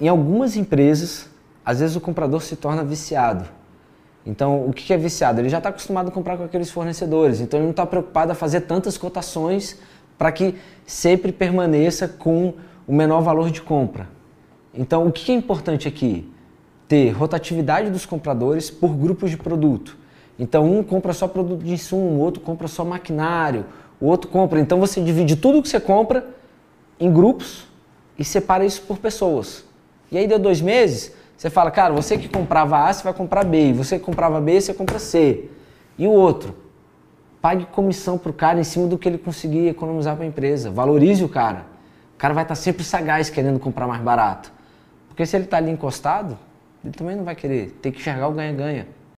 em algumas empresas, às vezes o comprador se torna viciado. Então, o que é viciado? Ele já está acostumado a comprar com aqueles fornecedores, então ele não está preocupado a fazer tantas cotações para que sempre permaneça com o menor valor de compra. Então, o que é importante aqui? Ter rotatividade dos compradores por grupos de produto. Então, um compra só produto de insumo, o outro compra só maquinário, o outro compra. Então, você divide tudo que você compra em grupos e separa isso por pessoas. E aí, deu dois meses, você fala, cara, você que comprava A, você vai comprar B. Você que comprava B, você compra C. E o outro? Pague comissão para o cara em cima do que ele conseguir economizar para a empresa. Valorize o cara. O cara vai estar tá sempre sagaz querendo comprar mais barato. Porque se ele está ali encostado, ele também não vai querer. Tem que enxergar o ganha-ganha.